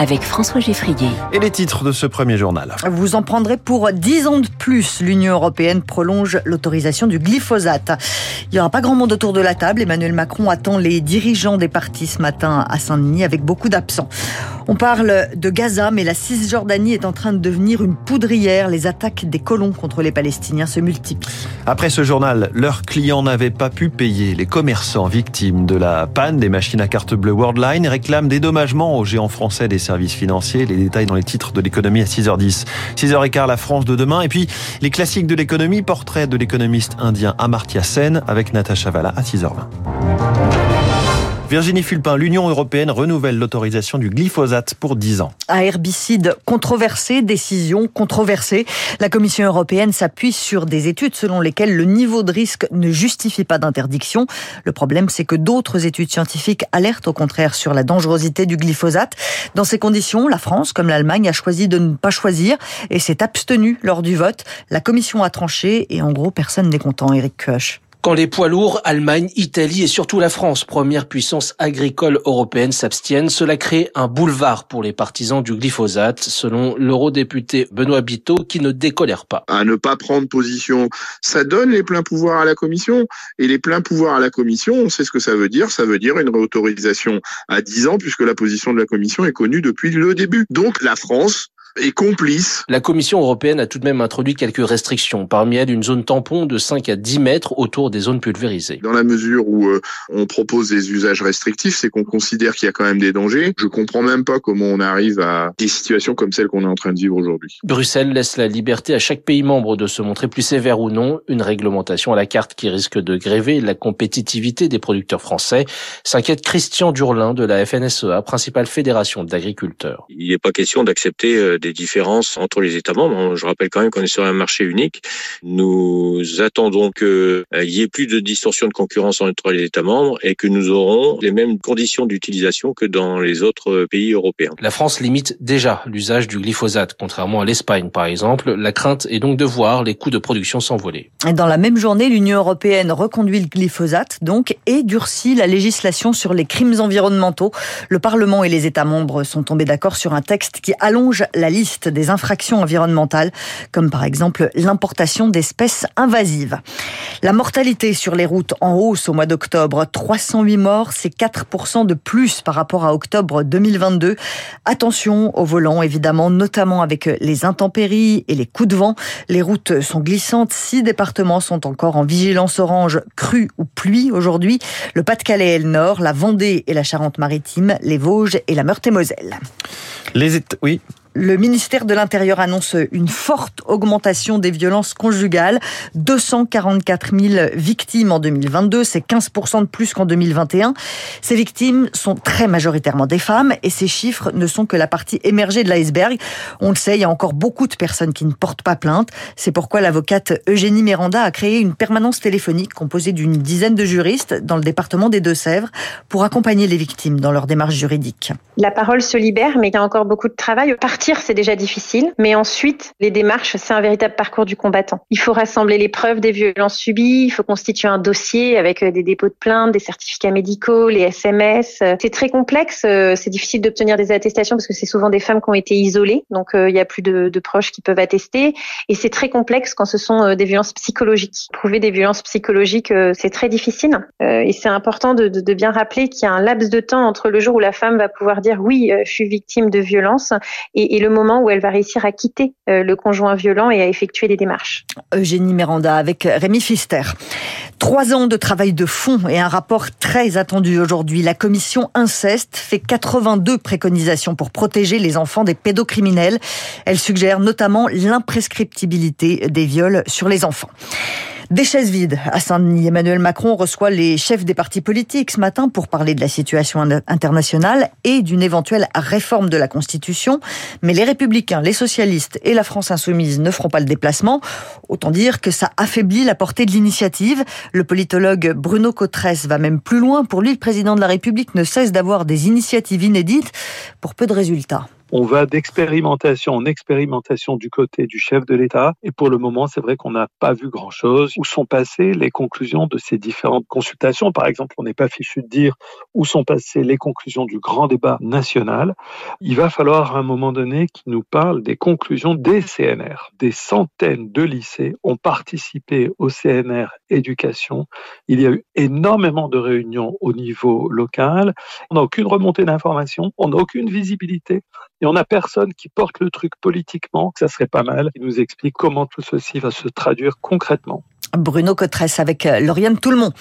avec François Geffrier. Et les titres de ce premier journal. Vous en prendrez pour 10 ans de plus. L'Union européenne prolonge l'autorisation du glyphosate. Il n'y aura pas grand monde autour de la table. Emmanuel Macron attend les dirigeants des partis ce matin à Saint-Denis avec beaucoup d'absents. On parle de Gaza, mais la Cisjordanie est en train de devenir une poudrière. Les attaques des colons contre les Palestiniens se multiplient. Après ce journal, leurs clients n'avaient pas pu payer. Les commerçants victimes de la panne des machines à carte bleue Worldline réclament dédommagement aux géants français des services financiers. Les détails dans les titres de l'économie à 6h10. 6h15, la France de demain. Et puis, les classiques de l'économie, portrait de l'économiste indien Amartya Sen avec Natacha Valla à 6h20. Virginie Fulpin, l'Union européenne renouvelle l'autorisation du glyphosate pour 10 ans. Un herbicide controversé, décision controversée. La Commission européenne s'appuie sur des études selon lesquelles le niveau de risque ne justifie pas d'interdiction. Le problème, c'est que d'autres études scientifiques alertent au contraire sur la dangerosité du glyphosate. Dans ces conditions, la France, comme l'Allemagne, a choisi de ne pas choisir et s'est abstenue lors du vote. La Commission a tranché et en gros, personne n'est content, Eric Koch. Quand les poids lourds, Allemagne, Italie et surtout la France, première puissance agricole européenne, s'abstiennent, cela crée un boulevard pour les partisans du glyphosate, selon l'eurodéputé Benoît Biteau, qui ne décolère pas. À ne pas prendre position, ça donne les pleins pouvoirs à la Commission. Et les pleins pouvoirs à la Commission, on sait ce que ça veut dire. Ça veut dire une réautorisation à 10 ans, puisque la position de la Commission est connue depuis le début. Donc la France et complice. La Commission européenne a tout de même introduit quelques restrictions, parmi elles une zone tampon de 5 à 10 mètres autour des zones pulvérisées. Dans la mesure où euh, on propose des usages restrictifs, c'est qu'on considère qu'il y a quand même des dangers. Je comprends même pas comment on arrive à des situations comme celles qu'on est en train de vivre aujourd'hui. Bruxelles laisse la liberté à chaque pays membre de se montrer plus sévère ou non, une réglementation à la carte qui risque de gréver la compétitivité des producteurs français, s'inquiète Christian Durlin de la FNSEA, principale fédération d'agriculteurs. Il n'est pas question d'accepter euh, des différences entre les États membres. Je rappelle quand même qu'on est sur un marché unique. Nous attendons qu'il euh, y ait plus de distorsion de concurrence entre les États membres et que nous aurons les mêmes conditions d'utilisation que dans les autres pays européens. La France limite déjà l'usage du glyphosate, contrairement à l'Espagne par exemple. La crainte est donc de voir les coûts de production s'envoler. Dans la même journée, l'Union européenne reconduit le glyphosate donc et durcit la législation sur les crimes environnementaux. Le Parlement et les États membres sont tombés d'accord sur un texte qui allonge la liste des infractions environnementales, comme par exemple l'importation d'espèces invasives. La mortalité sur les routes en hausse au mois d'octobre, 308 morts, c'est 4% de plus par rapport à octobre 2022. Attention au volant, évidemment, notamment avec les intempéries et les coups de vent. Les routes sont glissantes. Six départements sont encore en vigilance orange, crue ou pluie aujourd'hui. Le Pas-de-Calais et le Nord, la Vendée et la Charente-Maritime, les Vosges et la Meurthe-et-Moselle. Les Oui. Le ministère de l'Intérieur annonce une forte augmentation des violences conjugales. 244 000 victimes en 2022, c'est 15% de plus qu'en 2021. Ces victimes sont très majoritairement des femmes et ces chiffres ne sont que la partie émergée de l'iceberg. On le sait, il y a encore beaucoup de personnes qui ne portent pas plainte. C'est pourquoi l'avocate Eugénie Miranda a créé une permanence téléphonique composée d'une dizaine de juristes dans le département des Deux-Sèvres pour accompagner les victimes dans leur démarche juridique. La parole se libère, mais il y a encore beaucoup de travail c'est déjà difficile, mais ensuite, les démarches, c'est un véritable parcours du combattant. Il faut rassembler les preuves des violences subies, il faut constituer un dossier avec euh, des dépôts de plainte, des certificats médicaux, les SMS. C'est très complexe, euh, c'est difficile d'obtenir des attestations parce que c'est souvent des femmes qui ont été isolées, donc euh, il y a plus de, de proches qui peuvent attester, et c'est très complexe quand ce sont des violences psychologiques. Prouver des violences psychologiques, c'est très difficile, et c'est important de, de, de bien rappeler qu'il y a un laps de temps entre le jour où la femme va pouvoir dire oui, je suis victime de violence, et et, le moment où elle va réussir à quitter euh, le conjoint violent et à effectuer des démarches. Eugénie Miranda avec Rémi Fister. Trois ans de travail de fond et un rapport très attendu aujourd'hui. La commission inceste fait 82 préconisations pour protéger les enfants des pédocriminels. Elle suggère notamment l'imprescriptibilité des viols sur les enfants. Des chaises vides à Saint-Denis. Emmanuel Macron reçoit les chefs des partis politiques ce matin pour parler de la situation internationale et d'une éventuelle réforme de la Constitution. Mais les Républicains, les socialistes et la France insoumise ne feront pas le déplacement. Autant dire que ça affaiblit la portée de l'initiative. Le politologue Bruno Cotresse va même plus loin. Pour lui, le président de la République ne cesse d'avoir des initiatives inédites pour peu de résultats. On va d'expérimentation en expérimentation du côté du chef de l'État. Et pour le moment, c'est vrai qu'on n'a pas vu grand-chose. Où sont passées les conclusions de ces différentes consultations? Par exemple, on n'est pas fichu de dire où sont passées les conclusions du grand débat national. Il va falloir à un moment donné qu'il nous parle des conclusions des CNR. Des centaines de lycées ont participé au CNR éducation. Il y a eu énormément de réunions au niveau local. On n'a aucune remontée d'informations, on n'a aucune visibilité et on n'a personne qui porte le truc politiquement. Ça serait pas mal. Il nous explique comment tout ceci va se traduire concrètement. Bruno Cotresse avec euh, Lauriane Toulmont.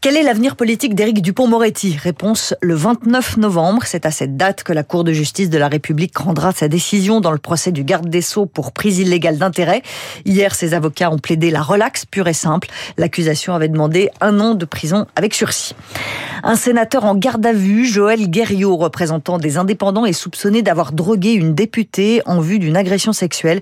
Quel est l'avenir politique d'Éric Dupont-Moretti Réponse le 29 novembre. C'est à cette date que la Cour de justice de la République rendra sa décision dans le procès du garde des Sceaux pour prise illégale d'intérêt. Hier, ses avocats ont plaidé la relaxe pure et simple. L'accusation avait demandé un an de prison avec sursis. Un sénateur en garde à vue, Joël Guerriot, représentant des indépendants, est soupçonné d'avoir drogué une députée en vue d'une agression sexuelle.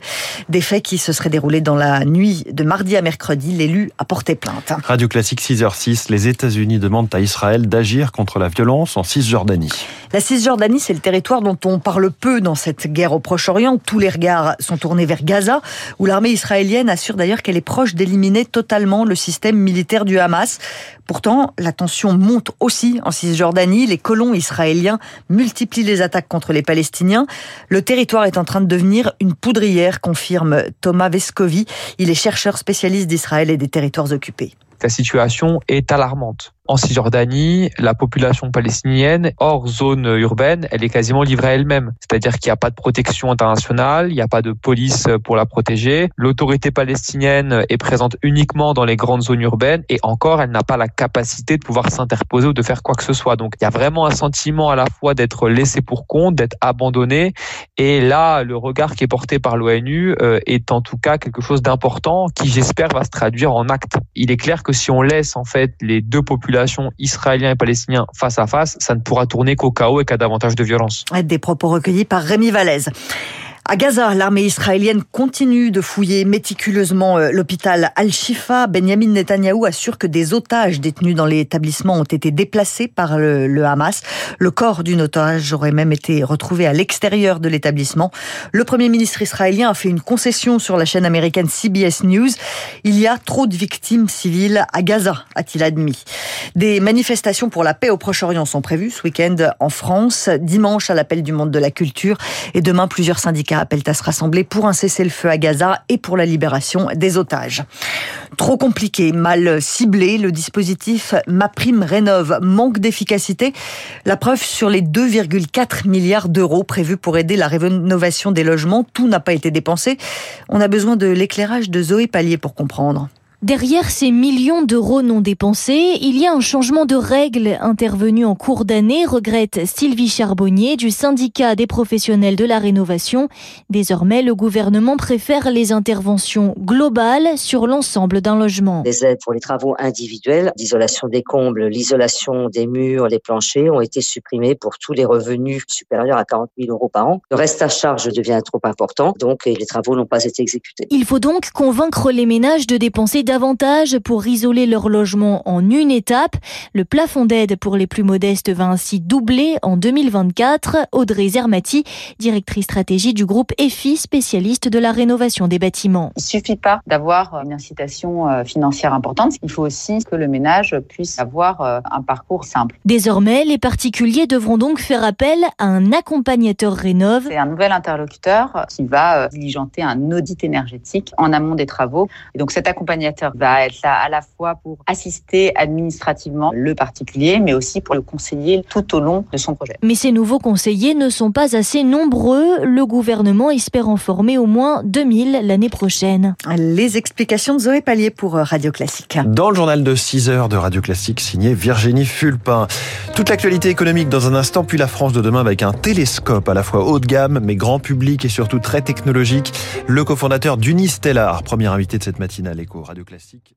Des faits qui se seraient déroulés dans la nuit de mardi à mercredi l'élu a porté plainte. Radio Classique 6h06, les États-Unis demandent à Israël d'agir contre la violence en Cisjordanie. La Cisjordanie, c'est le territoire dont on parle peu dans cette guerre au Proche-Orient. Tous les regards sont tournés vers Gaza, où l'armée israélienne assure d'ailleurs qu'elle est proche d'éliminer totalement le système militaire du Hamas. Pourtant, la tension monte aussi en Cisjordanie. Les colons israéliens multiplient les attaques contre les Palestiniens. Le territoire est en train de devenir une poudrière, confirme Thomas Vescovi. Il est chercheur spécialiste d'Israël et des territoires occupés. La situation est alarmante en Cisjordanie, la population palestinienne, hors zone urbaine, elle est quasiment livrée à elle-même. C'est-à-dire qu'il n'y a pas de protection internationale, il n'y a pas de police pour la protéger. L'autorité palestinienne est présente uniquement dans les grandes zones urbaines et encore, elle n'a pas la capacité de pouvoir s'interposer ou de faire quoi que ce soit. Donc, il y a vraiment un sentiment à la fois d'être laissé pour compte, d'être abandonné. Et là, le regard qui est porté par l'ONU euh, est en tout cas quelque chose d'important qui, j'espère, va se traduire en actes. Il est clair que si on laisse en fait les deux populations israéliens et palestiniens face à face, ça ne pourra tourner qu'au chaos et qu'à davantage de violence. Des propos recueillis par Rémi Vallès. À Gaza, l'armée israélienne continue de fouiller méticuleusement euh, l'hôpital Al-Shifa. Benjamin Netanyahou assure que des otages détenus dans l'établissement ont été déplacés par le, Hamas. Le corps d'une otage aurait même été retrouvé à l'extérieur de l'établissement. Le premier ministre israélien a fait une concession sur la chaîne américaine CBS News. Il y a trop de victimes civiles à Gaza, a-t-il admis. Des manifestations pour la paix au Proche-Orient sont prévues ce week-end en France, dimanche à l'appel du monde de la culture et demain plusieurs syndicats appellent à se rassembler pour un cessez-le-feu à Gaza et pour la libération des otages. Trop compliqué, mal ciblé, le dispositif MaPrime Rénov manque d'efficacité. La preuve sur les 2,4 milliards d'euros prévus pour aider la rénovation des logements, tout n'a pas été dépensé. On a besoin de l'éclairage de Zoé Pallier pour comprendre. Derrière ces millions d'euros non dépensés, il y a un changement de règles intervenu en cours d'année, regrette Sylvie Charbonnier du syndicat des professionnels de la rénovation. Désormais, le gouvernement préfère les interventions globales sur l'ensemble d'un logement. Les aides pour les travaux individuels, l'isolation des combles, l'isolation des murs, les planchers ont été supprimées pour tous les revenus supérieurs à 40 000 euros par an. Le reste à charge devient trop important, donc les travaux n'ont pas été exécutés. Il faut donc convaincre les ménages de dépenser davantage pour isoler leur logement en une étape. Le plafond d'aide pour les plus modestes va ainsi doubler en 2024. Audrey Zermati, directrice stratégie du groupe EFI, spécialiste de la rénovation des bâtiments. Il suffit pas d'avoir une incitation euh, financière importante. Il faut aussi que le ménage puisse avoir euh, un parcours simple. Désormais, les particuliers devront donc faire appel à un accompagnateur rénove. C'est un nouvel interlocuteur qui va euh, diligenter un audit énergétique en amont des travaux. Et donc cet accompagnateur va être là à la fois pour assister administrativement le particulier, mais aussi pour le conseiller tout au long de son projet. Mais ces nouveaux conseillers ne sont pas assez nombreux. Le gouvernement espère en former au moins 2000 l'année prochaine. Les explications de Zoé Pallier pour Radio Classique. Dans le journal de 6 heures de Radio Classique, signé Virginie Fulpin. Toute l'actualité économique dans un instant, puis la France de demain avec un télescope à la fois haut de gamme, mais grand public et surtout très technologique. Le cofondateur d'Unistellar, premier invité de cette matinale Éco Radio Classique.